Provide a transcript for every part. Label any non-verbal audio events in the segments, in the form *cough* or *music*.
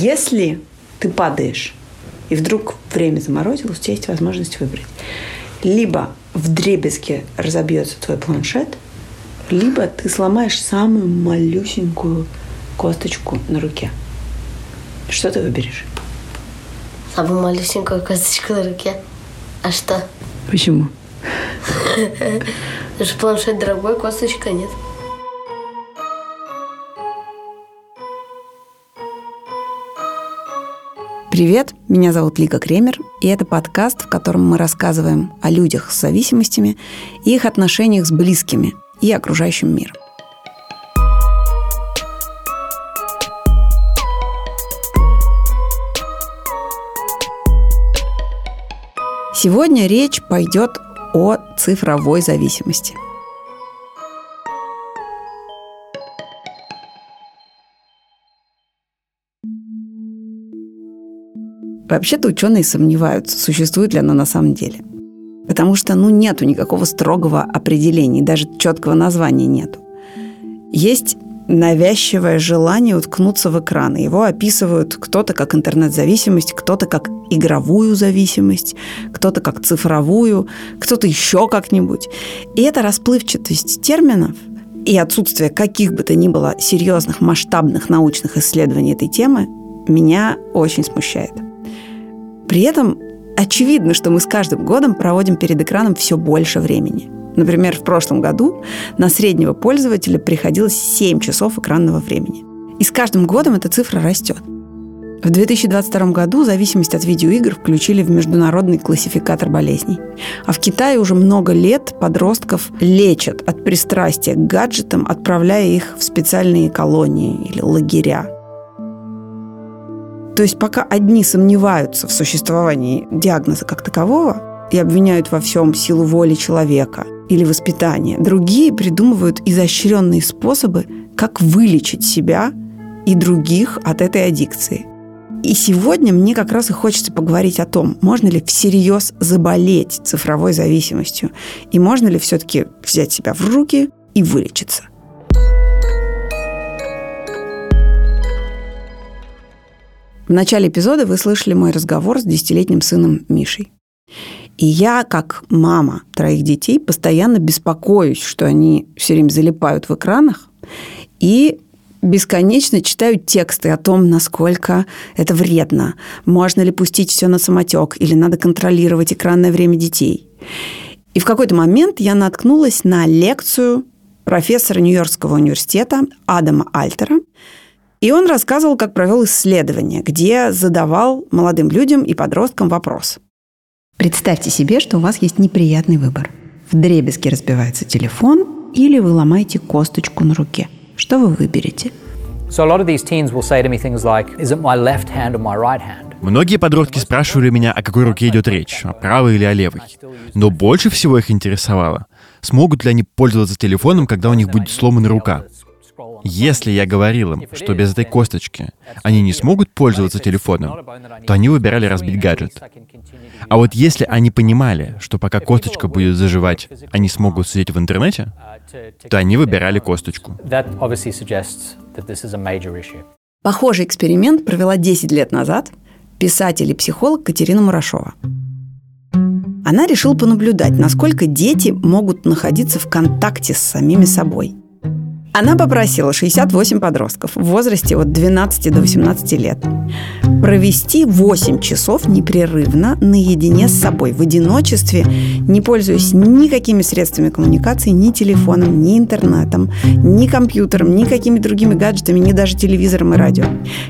Если ты падаешь, и вдруг время заморозилось, у тебя есть возможность выбрать. Либо в дребезге разобьется твой планшет, либо ты сломаешь самую малюсенькую косточку на руке. Что ты выберешь? Самую малюсенькую косточку на руке. А что? Почему? *laughs* Потому что планшет дорогой, косточка нет. Привет, меня зовут Лика Кремер, и это подкаст, в котором мы рассказываем о людях с зависимостями и их отношениях с близкими и окружающим миром. Сегодня речь пойдет о цифровой зависимости – Вообще-то ученые сомневаются, существует ли она на самом деле. Потому что, ну, нету никакого строгого определения, даже четкого названия нету. Есть навязчивое желание уткнуться в экраны. Его описывают кто-то как интернет-зависимость, кто-то как игровую зависимость, кто-то как цифровую, кто-то еще как-нибудь. И эта расплывчатость терминов и отсутствие каких бы то ни было серьезных масштабных научных исследований этой темы меня очень смущает. При этом очевидно, что мы с каждым годом проводим перед экраном все больше времени. Например, в прошлом году на среднего пользователя приходилось 7 часов экранного времени. И с каждым годом эта цифра растет. В 2022 году зависимость от видеоигр включили в международный классификатор болезней. А в Китае уже много лет подростков лечат от пристрастия к гаджетам, отправляя их в специальные колонии или лагеря. То есть пока одни сомневаются в существовании диагноза как такового и обвиняют во всем силу воли человека или воспитания, другие придумывают изощренные способы, как вылечить себя и других от этой аддикции. И сегодня мне как раз и хочется поговорить о том, можно ли всерьез заболеть цифровой зависимостью, и можно ли все-таки взять себя в руки и вылечиться. Начале эпизода вы слышали мой разговор с десятилетним сыном Мишей. И я, как мама троих детей, постоянно беспокоюсь, что они все время залипают в экранах и бесконечно читаю тексты о том, насколько это вредно, можно ли пустить все на самотек или надо контролировать экранное время детей. И в какой-то момент я наткнулась на лекцию профессора Нью-Йоркского университета Адама Альтера, и он рассказывал, как провел исследование, где задавал молодым людям и подросткам вопрос. Представьте себе, что у вас есть неприятный выбор. В дребезге разбивается телефон или вы ломаете косточку на руке. Что вы выберете? Многие подростки спрашивали меня, о какой руке идет речь, о правой или о левой. Но больше всего их интересовало, смогут ли они пользоваться телефоном, когда у них будет сломана рука. Если я говорил им, что без этой косточки они не смогут пользоваться телефоном, то они выбирали разбить гаджет. А вот если они понимали, что пока косточка будет заживать, они смогут сидеть в интернете, то они выбирали косточку. Похожий эксперимент провела 10 лет назад писатель и психолог Катерина Мурашова. Она решила понаблюдать, насколько дети могут находиться в контакте с самими собой – она попросила 68 подростков в возрасте от 12 до 18 лет провести 8 часов непрерывно наедине с собой, в одиночестве, не пользуясь никакими средствами коммуникации, ни телефоном, ни интернетом, ни компьютером, ни какими другими гаджетами, ни даже телевизором и радио.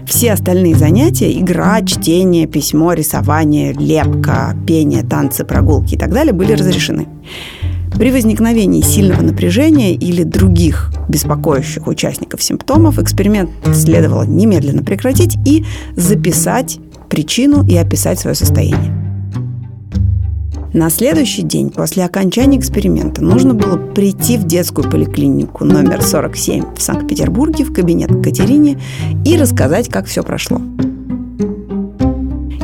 Все остальные занятия – игра, чтение, письмо, рисование, лепка, пение, танцы, прогулки и так далее – были разрешены. При возникновении сильного напряжения или других беспокоящих участников симптомов эксперимент следовало немедленно прекратить и записать причину и описать свое состояние. На следующий день после окончания эксперимента нужно было прийти в детскую поликлинику номер 47 в Санкт-Петербурге в кабинет к Катерине и рассказать, как все прошло.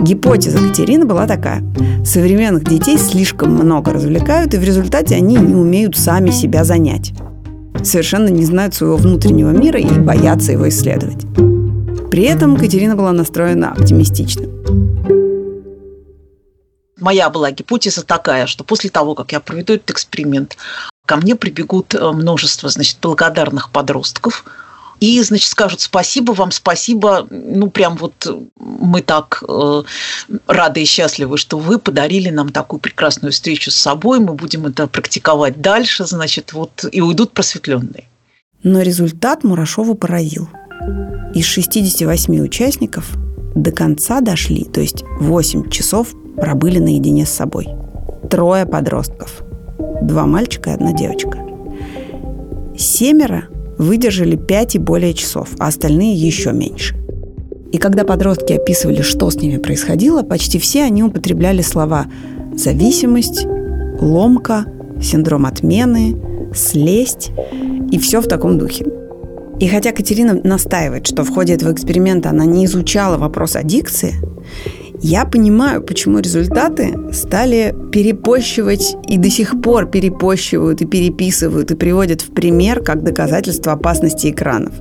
Гипотеза Катерины была такая. Современных детей слишком много развлекают, и в результате они не умеют сами себя занять. Совершенно не знают своего внутреннего мира и боятся его исследовать. При этом Катерина была настроена оптимистично. Моя была гипотеза такая, что после того, как я проведу этот эксперимент, ко мне прибегут э, множество значит, благодарных подростков, и, значит, скажут спасибо вам, спасибо, ну, прям вот мы так э, рады и счастливы, что вы подарили нам такую прекрасную встречу с собой, мы будем это практиковать дальше, значит, вот, и уйдут просветленные. Но результат Мурашову поразил. Из 68 участников до конца дошли, то есть 8 часов пробыли наедине с собой. Трое подростков. Два мальчика и одна девочка. Семеро выдержали 5 и более часов, а остальные еще меньше. И когда подростки описывали, что с ними происходило, почти все они употребляли слова «зависимость», «ломка», «синдром отмены», «слесть» и все в таком духе. И хотя Катерина настаивает, что в ходе этого эксперимента она не изучала вопрос аддикции, я понимаю, почему результаты стали перепощивать и до сих пор перепощивают и переписывают и приводят в пример как доказательство опасности экранов.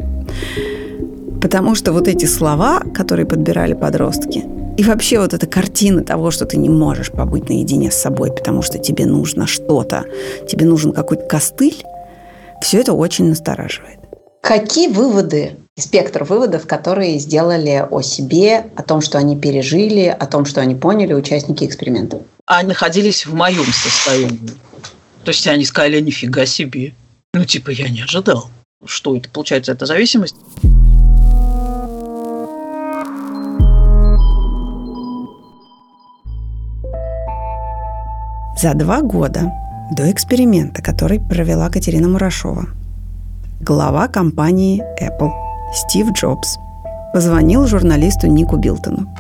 Потому что вот эти слова, которые подбирали подростки, и вообще вот эта картина того, что ты не можешь побыть наедине с собой, потому что тебе нужно что-то, тебе нужен какой-то костыль, все это очень настораживает. Какие выводы спектр выводов, которые сделали о себе, о том, что они пережили, о том, что они поняли участники эксперимента? Они находились в моем состоянии. То есть они сказали, нифига себе. Ну, типа, я не ожидал. Что это, получается, это зависимость? За два года до эксперимента, который провела Катерина Мурашова, глава компании Apple Стив Джобс позвонил журналисту Нику Билтону,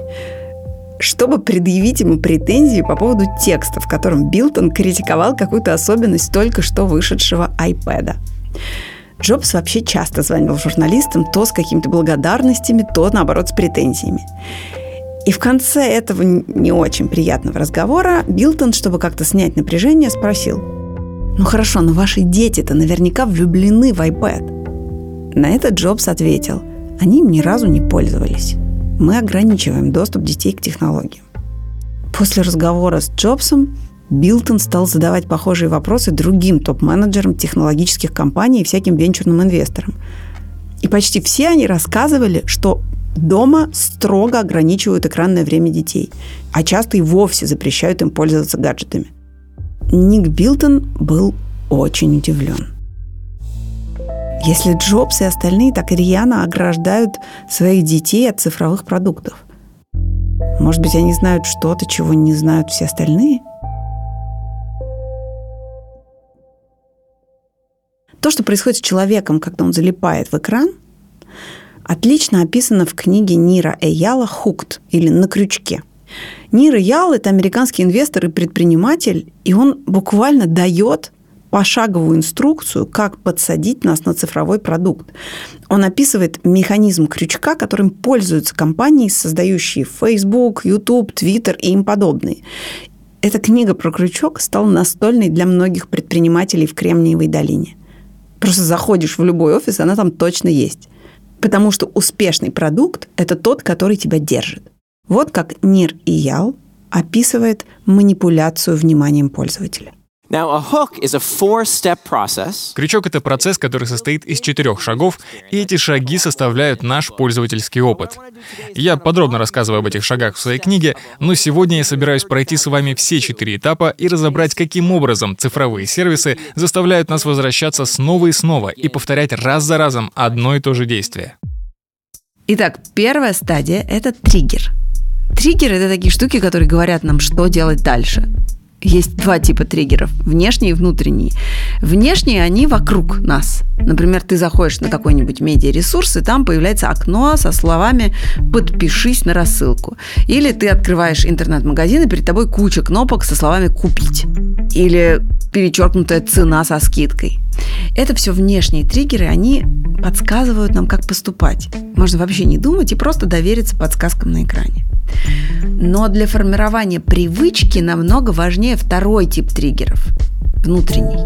чтобы предъявить ему претензии по поводу текста, в котором Билтон критиковал какую-то особенность только что вышедшего iPad. Джобс вообще часто звонил журналистам то с какими-то благодарностями, то, наоборот, с претензиями. И в конце этого не очень приятного разговора Билтон, чтобы как-то снять напряжение, спросил, «Ну хорошо, но ваши дети-то наверняка влюблены в iPad. На это Джобс ответил, они им ни разу не пользовались. Мы ограничиваем доступ детей к технологиям. После разговора с Джобсом Билтон стал задавать похожие вопросы другим топ-менеджерам технологических компаний и всяким венчурным инвесторам. И почти все они рассказывали, что дома строго ограничивают экранное время детей, а часто и вовсе запрещают им пользоваться гаджетами. Ник Билтон был очень удивлен. Если Джобс и остальные так рьяно ограждают своих детей от цифровых продуктов. Может быть, они знают что-то, чего не знают все остальные? То, что происходит с человеком, когда он залипает в экран, отлично описано в книге Нира Эяла «Хукт» или «На крючке». Нир Эял – это американский инвестор и предприниматель, и он буквально дает пошаговую инструкцию, как подсадить нас на цифровой продукт. Он описывает механизм крючка, которым пользуются компании, создающие Facebook, YouTube, Twitter и им подобные. Эта книга про крючок стала настольной для многих предпринимателей в Кремниевой долине. Просто заходишь в любой офис, она там точно есть. Потому что успешный продукт – это тот, который тебя держит. Вот как Нир и Ял описывает манипуляцию вниманием пользователя. Крючок — это процесс, который состоит из четырех шагов, и эти шаги составляют наш пользовательский опыт. Я подробно рассказываю об этих шагах в своей книге, но сегодня я собираюсь пройти с вами все четыре этапа и разобрать, каким образом цифровые сервисы заставляют нас возвращаться снова и снова и повторять раз за разом одно и то же действие. Итак, первая стадия — это триггер. Триггеры — это такие штуки, которые говорят нам, что делать дальше. Есть два типа триггеров – внешний и внутренний. Внешние, они вокруг нас. Например, ты заходишь на какой-нибудь медиаресурс, и там появляется окно со словами «подпишись на рассылку». Или ты открываешь интернет-магазин, и перед тобой куча кнопок со словами «купить». Или перечеркнутая цена со скидкой. Это все внешние триггеры, они подсказывают нам, как поступать. Можно вообще не думать и просто довериться подсказкам на экране. Но для формирования привычки намного важнее второй тип триггеров – внутренний.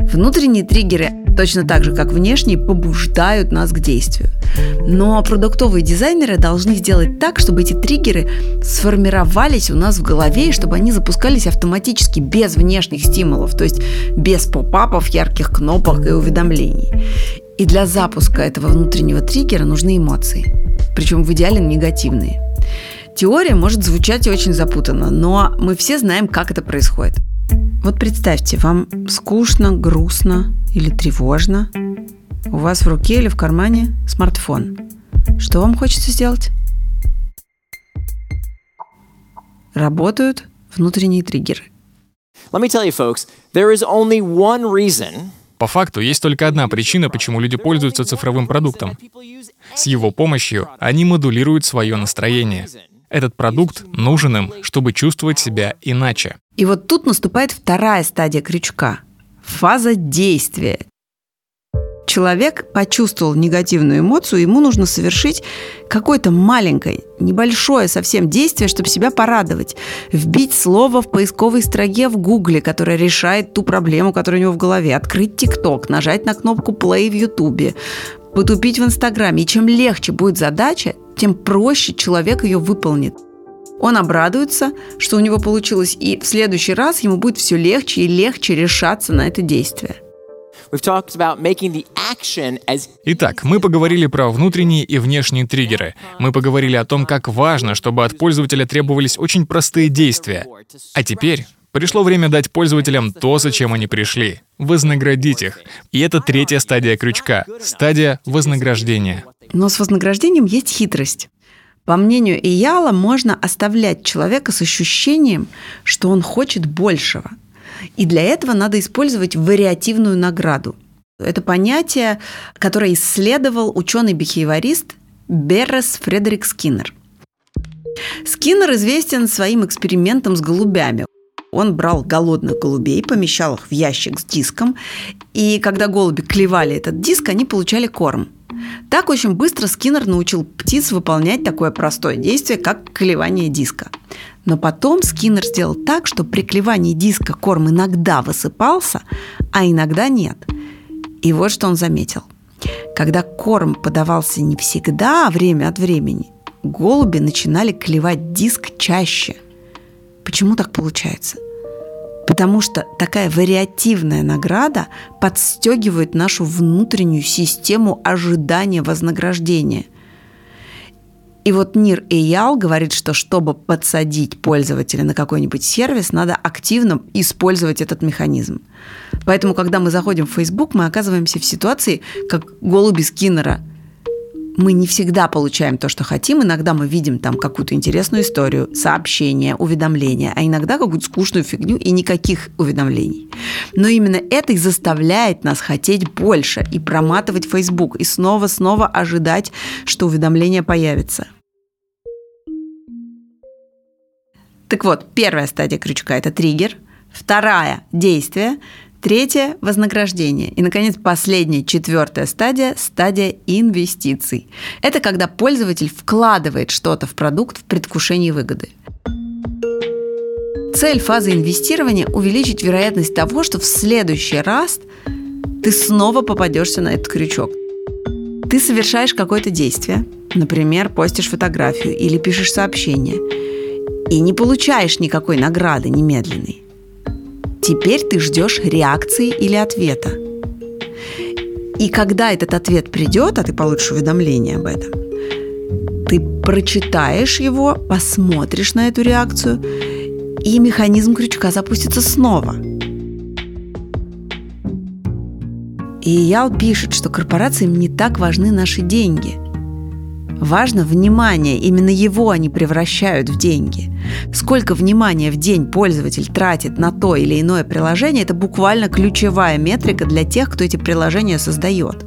Внутренние триггеры точно так же, как внешние, побуждают нас к действию. Но продуктовые дизайнеры должны сделать так, чтобы эти триггеры сформировались у нас в голове, и чтобы они запускались автоматически, без внешних стимулов, то есть без поп-апов, ярких кнопок и уведомлений. И для запуска этого внутреннего триггера нужны эмоции, причем в идеале негативные. Теория может звучать очень запутанно, но мы все знаем, как это происходит. Вот представьте, вам скучно, грустно или тревожно. У вас в руке или в кармане смартфон. Что вам хочется сделать? Работают внутренние триггеры. Let me tell you, folks, there is only one reason По факту, есть только одна причина, почему люди пользуются цифровым продуктом. С его помощью они модулируют свое настроение. Этот продукт нужен им, чтобы чувствовать себя иначе. И вот тут наступает вторая стадия крючка – фаза действия. Человек почувствовал негативную эмоцию, ему нужно совершить какое-то маленькое, небольшое совсем действие, чтобы себя порадовать. Вбить слово в поисковой строке в Гугле, которое решает ту проблему, которая у него в голове. Открыть ТикТок, нажать на кнопку play в Ютубе, потупить в Инстаграме. И чем легче будет задача, тем проще человек ее выполнит. Он обрадуется, что у него получилось, и в следующий раз ему будет все легче и легче решаться на это действие. Итак, мы поговорили про внутренние и внешние триггеры. Мы поговорили о том, как важно, чтобы от пользователя требовались очень простые действия. А теперь пришло время дать пользователям то, зачем они пришли. Вознаградить их. И это третья стадия крючка. Стадия вознаграждения. Но с вознаграждением есть хитрость. По мнению Ияла, можно оставлять человека с ощущением, что он хочет большего. И для этого надо использовать вариативную награду. Это понятие, которое исследовал ученый-бихевиорист Беррес Фредерик Скиннер. Скиннер известен своим экспериментом с голубями. Он брал голодных голубей, помещал их в ящик с диском, и когда голуби клевали этот диск, они получали корм. Так очень быстро Скиннер научил птиц выполнять такое простое действие, как клевание диска. Но потом Скиннер сделал так, что при клевании диска корм иногда высыпался, а иногда нет. И вот что он заметил. Когда корм подавался не всегда, а время от времени, голуби начинали клевать диск чаще. Почему так получается? Потому что такая вариативная награда подстегивает нашу внутреннюю систему ожидания вознаграждения. И вот Нир Эял говорит, что чтобы подсадить пользователя на какой-нибудь сервис, надо активно использовать этот механизм. Поэтому, когда мы заходим в Facebook, мы оказываемся в ситуации, как голуби Скиннера. Мы не всегда получаем то, что хотим. Иногда мы видим там какую-то интересную историю, сообщение, уведомления, а иногда какую-то скучную фигню и никаких уведомлений. Но именно это и заставляет нас хотеть больше и проматывать Facebook, и снова-снова ожидать, что уведомление появится. Так вот, первая стадия крючка – это триггер, вторая – действие, Третье – вознаграждение. И, наконец, последняя, четвертая стадия – стадия инвестиций. Это когда пользователь вкладывает что-то в продукт в предвкушении выгоды. Цель фазы инвестирования – увеличить вероятность того, что в следующий раз ты снова попадешься на этот крючок. Ты совершаешь какое-то действие, например, постишь фотографию или пишешь сообщение, и не получаешь никакой награды немедленной. Теперь ты ждешь реакции или ответа. И когда этот ответ придет, а ты получишь уведомление об этом, ты прочитаешь его, посмотришь на эту реакцию, и механизм крючка запустится снова. И Ял пишет, что корпорациям не так важны наши деньги – Важно внимание, именно его они превращают в деньги. Сколько внимания в день пользователь тратит на то или иное приложение, это буквально ключевая метрика для тех, кто эти приложения создает.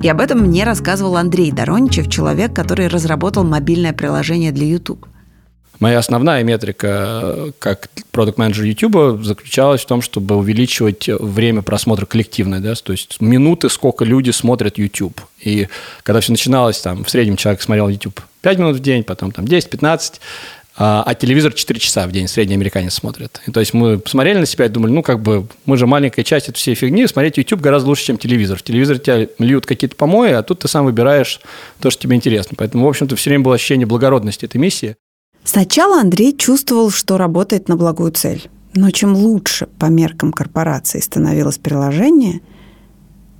И об этом мне рассказывал Андрей Дороничев, человек, который разработал мобильное приложение для YouTube. Моя основная метрика как продукт менеджер YouTube заключалась в том, чтобы увеличивать время просмотра коллективное, да, то есть минуты, сколько люди смотрят YouTube. И когда все начиналось, там, в среднем человек смотрел YouTube 5 минут в день, потом там 10-15, а, а телевизор 4 часа в день средний американец смотрит. И, то есть мы посмотрели на себя и думали, ну, как бы, мы же маленькая часть этой всей фигни, смотреть YouTube гораздо лучше, чем телевизор. В телевизоре тебя льют какие-то помои, а тут ты сам выбираешь то, что тебе интересно. Поэтому, в общем-то, все время было ощущение благородности этой миссии. Сначала Андрей чувствовал, что работает на благую цель. Но чем лучше по меркам корпорации становилось приложение,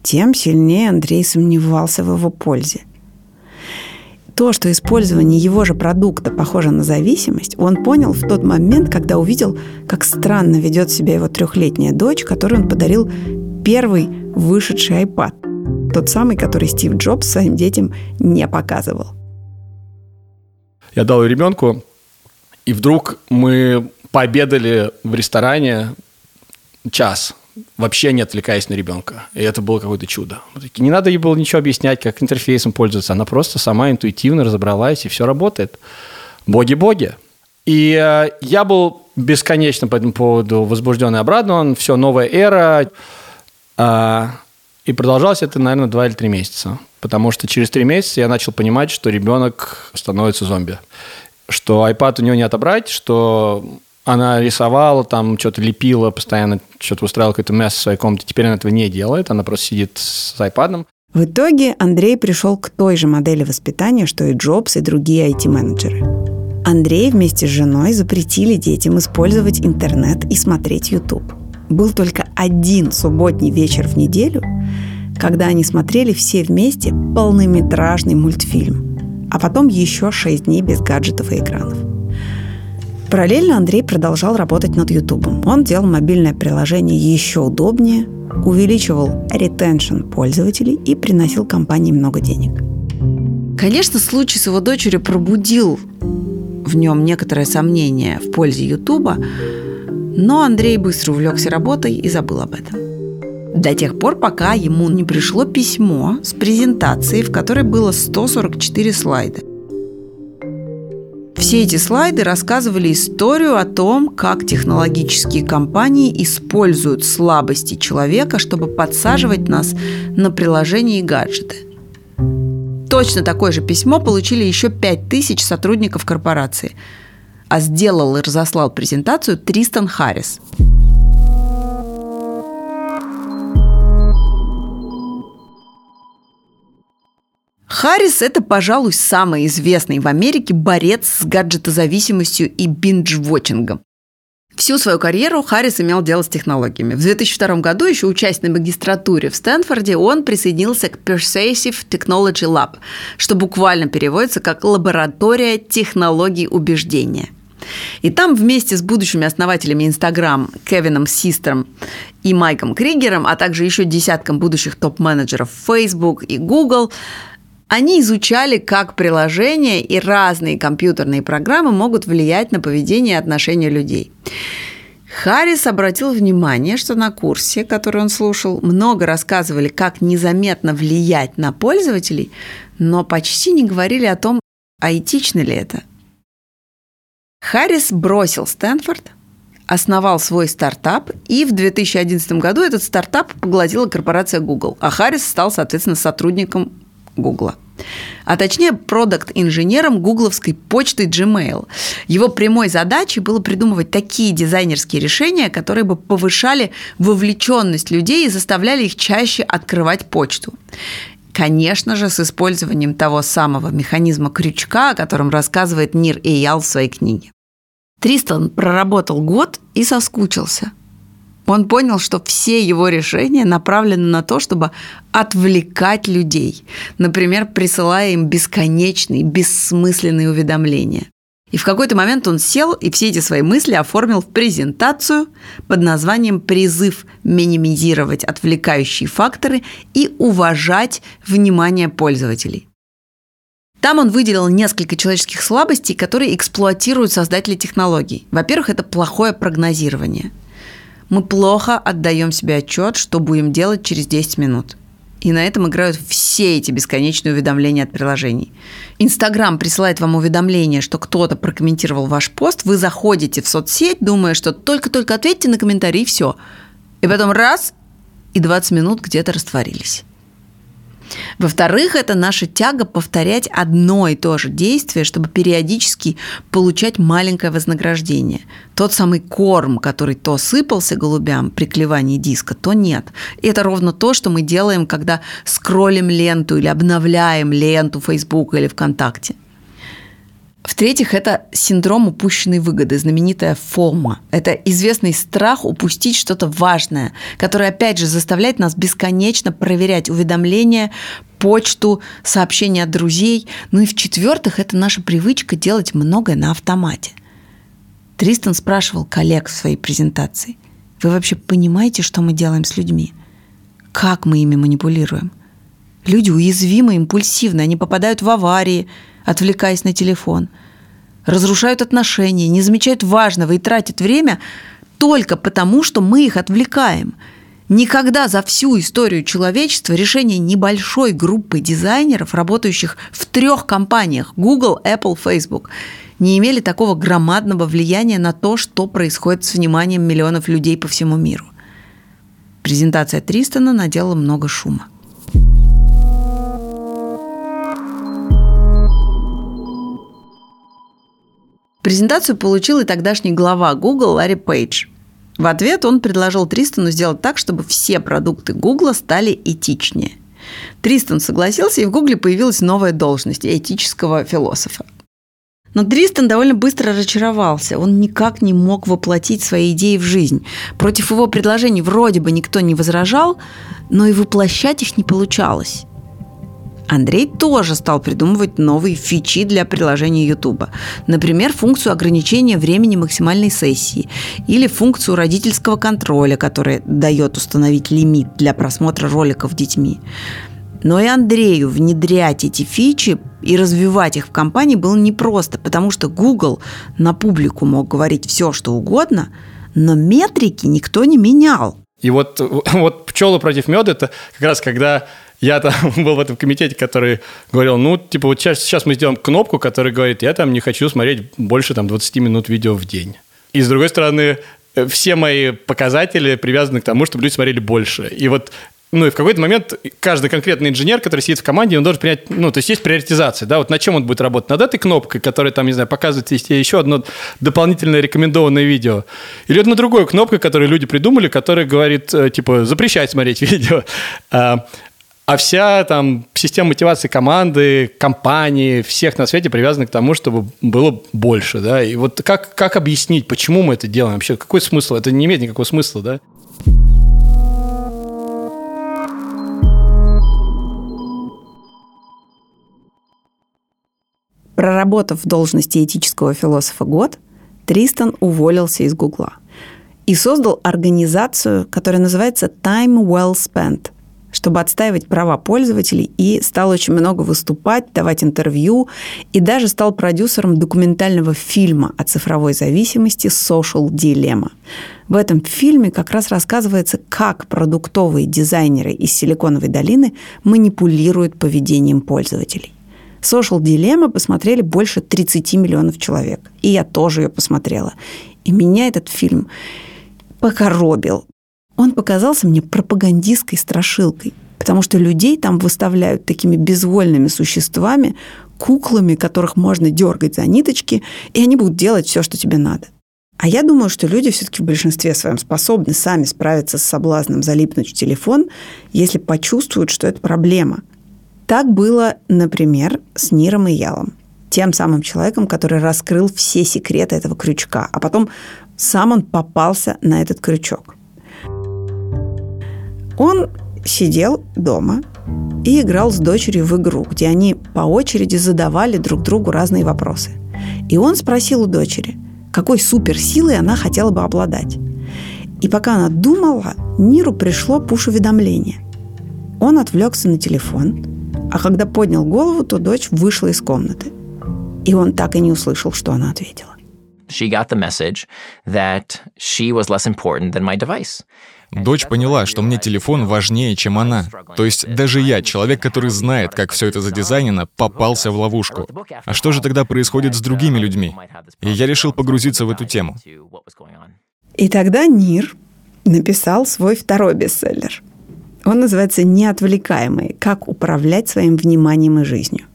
тем сильнее Андрей сомневался в его пользе – то, что использование его же продукта похоже на зависимость, он понял в тот момент, когда увидел, как странно ведет себя его трехлетняя дочь, которой он подарил первый вышедший iPad. Тот самый, который Стив Джобс своим детям не показывал. Я дал ребенку, и вдруг мы пообедали в ресторане час вообще не отвлекаясь на ребенка. И это было какое-то чудо. Не надо ей было ничего объяснять, как интерфейсом пользоваться. Она просто сама интуитивно разобралась, и все работает. Боги-боги. И э, я был бесконечно по этому поводу возбужден и обрадован. Все, новая эра. Э, и продолжалось это, наверное, два или три месяца. Потому что через три месяца я начал понимать, что ребенок становится зомби. Что iPad у него не отобрать, что она рисовала, там что-то лепила, постоянно что-то устраивала какое-то место в своей комнате. Теперь она этого не делает, она просто сидит с iPad. В итоге Андрей пришел к той же модели воспитания, что и Джобс и другие IT-менеджеры. Андрей вместе с женой запретили детям использовать интернет и смотреть YouTube. Был только один субботний вечер в неделю, когда они смотрели все вместе полнометражный мультфильм, а потом еще шесть дней без гаджетов и экранов – Параллельно Андрей продолжал работать над YouTube. Он делал мобильное приложение еще удобнее, увеличивал ретеншн пользователей и приносил компании много денег. Конечно, случай с его дочерью пробудил в нем некоторое сомнение в пользе Ютуба, но Андрей быстро увлекся работой и забыл об этом. До тех пор, пока ему не пришло письмо с презентацией, в которой было 144 слайда – все эти слайды рассказывали историю о том, как технологические компании используют слабости человека, чтобы подсаживать нас на приложения и гаджеты. Точно такое же письмо получили еще 5000 сотрудников корпорации. А сделал и разослал презентацию Тристан Харрис – Харрис – это, пожалуй, самый известный в Америке борец с гаджетозависимостью и биндж-вотчингом. Всю свою карьеру Харрис имел дело с технологиями. В 2002 году, еще учась на магистратуре в Стэнфорде, он присоединился к Persuasive Technology Lab, что буквально переводится как «лаборатория технологий убеждения». И там вместе с будущими основателями Инстаграм Кевином Систером и Майком Кригером, а также еще десятком будущих топ-менеджеров Facebook и Google – они изучали, как приложения и разные компьютерные программы могут влиять на поведение и отношения людей. Харрис обратил внимание, что на курсе, который он слушал, много рассказывали, как незаметно влиять на пользователей, но почти не говорили о том, а этично ли это. Харрис бросил Стэнфорд, основал свой стартап, и в 2011 году этот стартап поглотила корпорация Google, а Харрис стал, соответственно, сотрудником Гугла. А точнее, продукт-инженером гугловской почты Gmail. Его прямой задачей было придумывать такие дизайнерские решения, которые бы повышали вовлеченность людей и заставляли их чаще открывать почту. Конечно же, с использованием того самого механизма крючка, о котором рассказывает Нир Эйял в своей книге. Тристан проработал год и соскучился – он понял, что все его решения направлены на то, чтобы отвлекать людей, например, присылая им бесконечные, бессмысленные уведомления. И в какой-то момент он сел и все эти свои мысли оформил в презентацию под названием «Призыв минимизировать отвлекающие факторы и уважать внимание пользователей». Там он выделил несколько человеческих слабостей, которые эксплуатируют создатели технологий. Во-первых, это плохое прогнозирование – мы плохо отдаем себе отчет, что будем делать через 10 минут. И на этом играют все эти бесконечные уведомления от приложений. Инстаграм присылает вам уведомление, что кто-то прокомментировал ваш пост, вы заходите в соцсеть, думая, что только-только ответьте на комментарий, и все. И потом раз, и 20 минут где-то растворились. Во-вторых, это наша тяга повторять одно и то же действие, чтобы периодически получать маленькое вознаграждение. Тот самый корм, который то сыпался голубям при клевании диска, то нет. И это ровно то, что мы делаем, когда скроллим ленту или обновляем ленту Facebook или ВКонтакте. В-третьих, это синдром упущенной выгоды, знаменитая ФОМА. Это известный страх упустить что-то важное, который, опять же, заставляет нас бесконечно проверять уведомления, почту, сообщения от друзей. Ну и в-четвертых, это наша привычка делать многое на автомате. Тристан спрашивал коллег в своей презентации, вы вообще понимаете, что мы делаем с людьми? Как мы ими манипулируем? Люди уязвимы, импульсивны, они попадают в аварии – отвлекаясь на телефон, разрушают отношения, не замечают важного и тратят время только потому, что мы их отвлекаем. Никогда за всю историю человечества решение небольшой группы дизайнеров, работающих в трех компаниях – Google, Apple, Facebook – не имели такого громадного влияния на то, что происходит с вниманием миллионов людей по всему миру. Презентация Тристона наделала много шума. Презентацию получил и тогдашний глава Google Ларри Пейдж. В ответ он предложил Тристану сделать так, чтобы все продукты Google стали этичнее. Тристан согласился, и в Гугле появилась новая должность – этического философа. Но Тристан довольно быстро разочаровался. Он никак не мог воплотить свои идеи в жизнь. Против его предложений вроде бы никто не возражал, но и воплощать их не получалось. Андрей тоже стал придумывать новые фичи для приложения YouTube. Например, функцию ограничения времени максимальной сессии или функцию родительского контроля, которая дает установить лимит для просмотра роликов детьми. Но и Андрею внедрять эти фичи и развивать их в компании было непросто, потому что Google на публику мог говорить все, что угодно, но метрики никто не менял. И вот, *laughs* вот пчелы против меда – это как раз когда я там *laughs* был в этом комитете, который говорил, ну, типа, вот сейчас, сейчас мы сделаем кнопку, которая говорит, я там не хочу смотреть больше там 20 минут видео в день. И с другой стороны, э, все мои показатели привязаны к тому, чтобы люди смотрели больше. И вот ну и в какой-то момент каждый конкретный инженер, который сидит в команде, он должен принять, ну, то есть есть приоритизация, да, вот на чем он будет работать, над этой кнопкой, которая там, не знаю, показывает еще одно дополнительное рекомендованное видео, или вот на другой кнопкой, которую люди придумали, которая говорит, э, типа, запрещать смотреть *laughs* видео. А, вся там система мотивации команды, компании, всех на свете привязана к тому, чтобы было больше, да. И вот как, как объяснить, почему мы это делаем? Вообще, какой смысл? Это не имеет никакого смысла, да? Проработав в должности этического философа год, Тристан уволился из Гугла и создал организацию, которая называется Time Well Spent – чтобы отстаивать права пользователей и стал очень много выступать, давать интервью и даже стал продюсером документального фильма о цифровой зависимости «Social Dilemma». В этом фильме как раз рассказывается, как продуктовые дизайнеры из Силиконовой долины манипулируют поведением пользователей. Social Dilemma посмотрели больше 30 миллионов человек. И я тоже ее посмотрела. И меня этот фильм покоробил. Он показался мне пропагандистской страшилкой, потому что людей там выставляют такими безвольными существами, куклами, которых можно дергать за ниточки, и они будут делать все, что тебе надо. А я думаю, что люди все-таки в большинстве своем способны сами справиться с соблазном залипнуть в телефон, если почувствуют, что это проблема. Так было, например, с Ниром и Ялом, тем самым человеком, который раскрыл все секреты этого крючка, а потом сам он попался на этот крючок. Он сидел дома и играл с дочерью в игру, где они по очереди задавали друг другу разные вопросы. И он спросил у дочери, какой суперсилой она хотела бы обладать. И пока она думала, Ниру пришло пуш-уведомление. Он отвлекся на телефон, а когда поднял голову, то дочь вышла из комнаты. И он так и не услышал, что она ответила. She got the message that she was less important than my device. Дочь поняла, что мне телефон важнее, чем она. То есть даже я, человек, который знает, как все это задизайнено, попался в ловушку. А что же тогда происходит с другими людьми? И я решил погрузиться в эту тему. И тогда Нир написал свой второй бестселлер. Он называется «Неотвлекаемые. Как управлять своим вниманием и жизнью».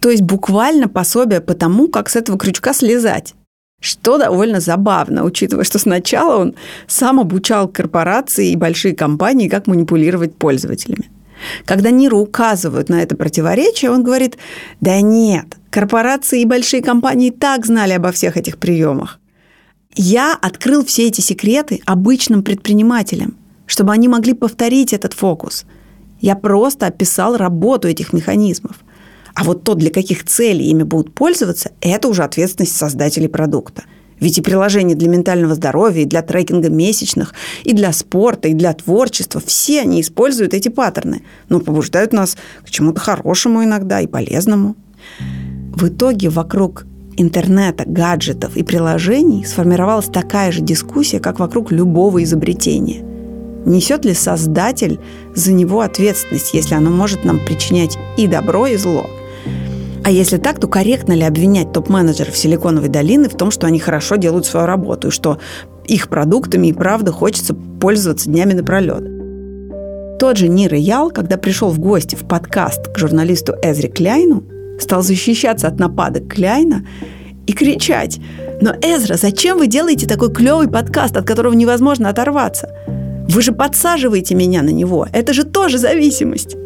То есть буквально пособие по тому, как с этого крючка слезать. Что довольно забавно, учитывая, что сначала он сам обучал корпорации и большие компании, как манипулировать пользователями. Когда Ниру указывают на это противоречие, он говорит, да нет, корпорации и большие компании так знали обо всех этих приемах. Я открыл все эти секреты обычным предпринимателям, чтобы они могли повторить этот фокус. Я просто описал работу этих механизмов – а вот то, для каких целей ими будут пользоваться, это уже ответственность создателей продукта. Ведь и приложения для ментального здоровья, и для трекинга месячных, и для спорта, и для творчества, все они используют эти паттерны, но побуждают нас к чему-то хорошему иногда и полезному. В итоге вокруг интернета, гаджетов и приложений сформировалась такая же дискуссия, как вокруг любого изобретения. Несет ли создатель за него ответственность, если оно может нам причинять и добро, и зло – а если так, то корректно ли обвинять топ-менеджеров Силиконовой долины в том, что они хорошо делают свою работу и что их продуктами и правда хочется пользоваться днями напролет? Тот же Нир Ял, когда пришел в гости в подкаст к журналисту Эзри Кляйну, стал защищаться от нападок Кляйна и кричать «Но, Эзра, зачем вы делаете такой клевый подкаст, от которого невозможно оторваться? Вы же подсаживаете меня на него. Это же тоже зависимость!»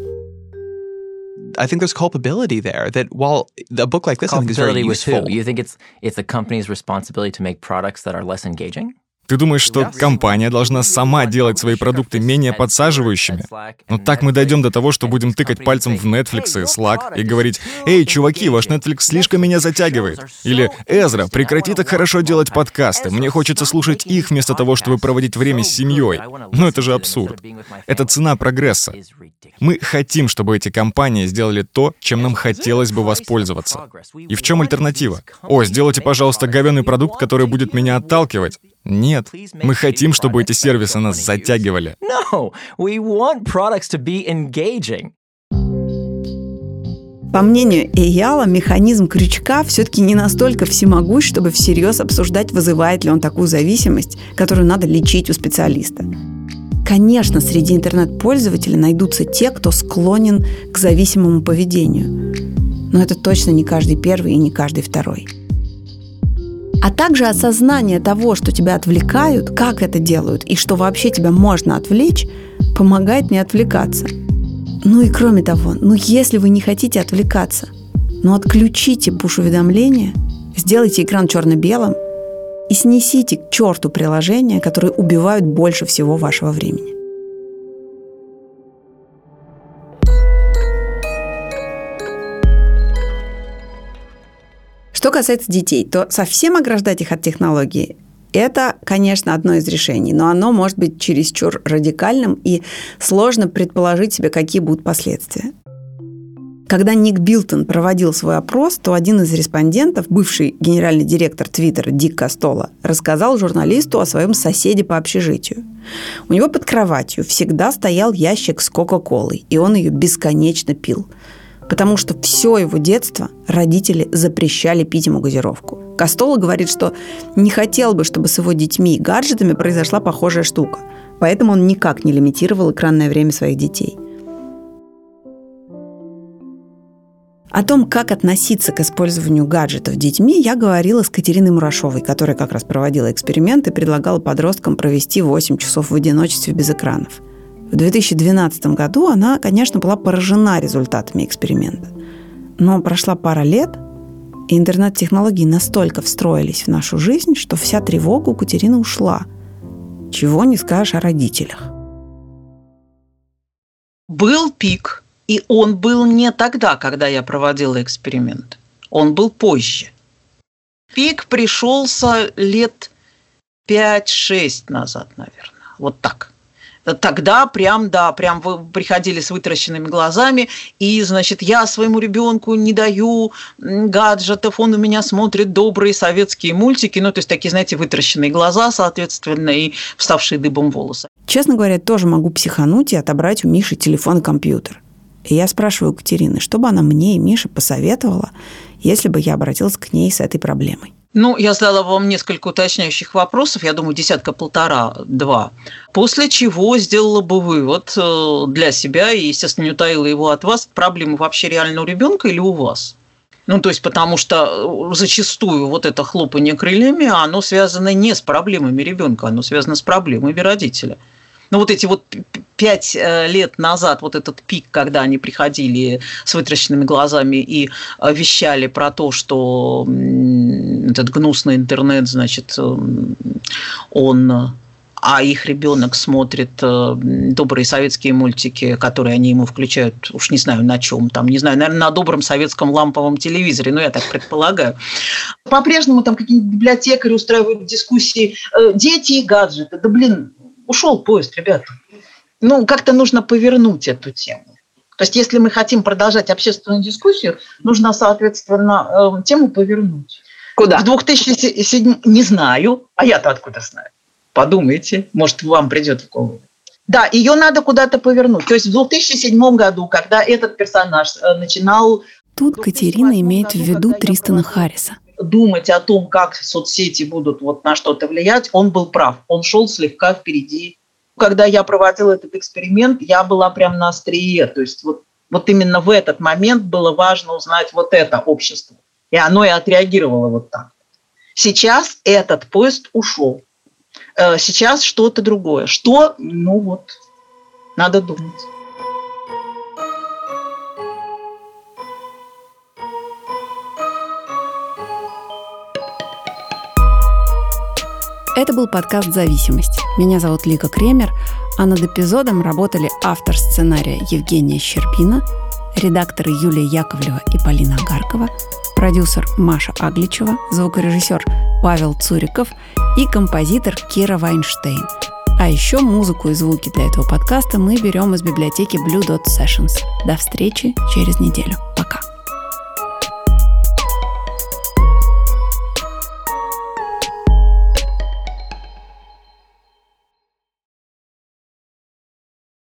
I think there's culpability there. That while a book like this, I think is very with useful. who? You think it's it's the company's responsibility to make products that are less engaging? Ты думаешь, что компания должна сама делать свои продукты менее подсаживающими? Но так мы дойдем до того, что будем тыкать пальцем в Netflix и Slack и говорить «Эй, чуваки, ваш Netflix слишком меня затягивает». Или «Эзра, прекрати так хорошо делать подкасты. Мне хочется слушать их вместо того, чтобы проводить время с семьей». Ну это же абсурд. Это цена прогресса. Мы хотим, чтобы эти компании сделали то, чем нам хотелось бы воспользоваться. И в чем альтернатива? О, сделайте, пожалуйста, говеный продукт, который будет меня отталкивать. Нет, мы хотим, чтобы эти сервисы нас затягивали. По мнению Эяла, механизм крючка все-таки не настолько всемогущ, чтобы всерьез обсуждать, вызывает ли он такую зависимость, которую надо лечить у специалиста. Конечно, среди интернет-пользователей найдутся те, кто склонен к зависимому поведению. Но это точно не каждый первый и не каждый второй а также осознание того, что тебя отвлекают, как это делают и что вообще тебя можно отвлечь, помогает не отвлекаться. Ну и кроме того, ну если вы не хотите отвлекаться, ну отключите пуш-уведомления, сделайте экран черно-белым и снесите к черту приложения, которые убивают больше всего вашего времени. Что касается детей, то совсем ограждать их от технологии это, конечно, одно из решений, но оно может быть чересчур радикальным и сложно предположить себе, какие будут последствия. Когда Ник Билтон проводил свой опрос, то один из респондентов, бывший генеральный директор Твиттера Дик Костола, рассказал журналисту о своем соседе по общежитию. У него под кроватью всегда стоял ящик с Кока-Колой, и он ее бесконечно пил – потому что все его детство родители запрещали пить ему газировку. Костола говорит, что не хотел бы, чтобы с его детьми и гаджетами произошла похожая штука, поэтому он никак не лимитировал экранное время своих детей. О том, как относиться к использованию гаджетов детьми, я говорила с Катериной Мурашовой, которая как раз проводила эксперимент и предлагала подросткам провести 8 часов в одиночестве без экранов – в 2012 году она, конечно, была поражена результатами эксперимента. Но прошла пара лет, и интернет-технологии настолько встроились в нашу жизнь, что вся тревога у Катерины ушла. Чего не скажешь о родителях. Был пик, и он был не тогда, когда я проводила эксперимент. Он был позже. Пик пришелся лет 5-6 назад, наверное. Вот так тогда прям, да, прям вы приходили с вытаращенными глазами, и, значит, я своему ребенку не даю гаджетов, он у меня смотрит добрые советские мультики, ну, то есть такие, знаете, вытаращенные глаза, соответственно, и вставшие дыбом волосы. Честно говоря, тоже могу психануть и отобрать у Миши телефон и компьютер. И я спрашиваю Катерины, что бы она мне и Мише посоветовала, если бы я обратилась к ней с этой проблемой. Ну, я задала вам несколько уточняющих вопросов, я думаю, десятка-полтора-два. После чего сделала бы вывод э, для себя и, естественно, не утаила его от вас, проблема вообще реально у ребенка или у вас? Ну, то есть, потому что э, зачастую вот это хлопание крыльями, оно связано не с проблемами ребенка, оно связано с проблемами родителя. Ну, вот эти вот пять э, лет назад, вот этот пик, когда они приходили с вытраченными глазами и э, вещали про то, что этот гнусный интернет, значит, он а их ребенок смотрит добрые советские мультики, которые они ему включают, уж не знаю на чем, там, не знаю, наверное, на добром советском ламповом телевизоре, ну, я так предполагаю. По-прежнему там какие-нибудь библиотекари устраивают дискуссии, дети и гаджеты. Да, блин, ушел поезд, ребята. Ну, как-то нужно повернуть эту тему. То есть, если мы хотим продолжать общественную дискуссию, нужно, соответственно, э, тему повернуть. Куда? В 2007 не знаю, а я-то откуда знаю. Подумайте, может, вам придет в голову. Да, ее надо куда-то повернуть. То есть в 2007 году, когда этот персонаж э, начинал... Тут Катерина имеет в виду Тристана Харриса думать о том, как соцсети будут вот на что-то влиять, он был прав. Он шел слегка впереди. Когда я проводила этот эксперимент, я была прям на острие. То есть вот, вот именно в этот момент было важно узнать вот это общество. И оно и отреагировало вот так. Сейчас этот поезд ушел. Э, сейчас что-то другое. Что? Ну вот, надо думать. Это был подкаст «Зависимость». Меня зовут Лика Кремер, а над эпизодом работали автор сценария Евгения Щербина, редакторы Юлия Яковлева и Полина Агаркова, продюсер Маша Агличева, звукорежиссер Павел Цуриков и композитор Кира Вайнштейн. А еще музыку и звуки для этого подкаста мы берем из библиотеки Blue Dot Sessions. До встречи через неделю.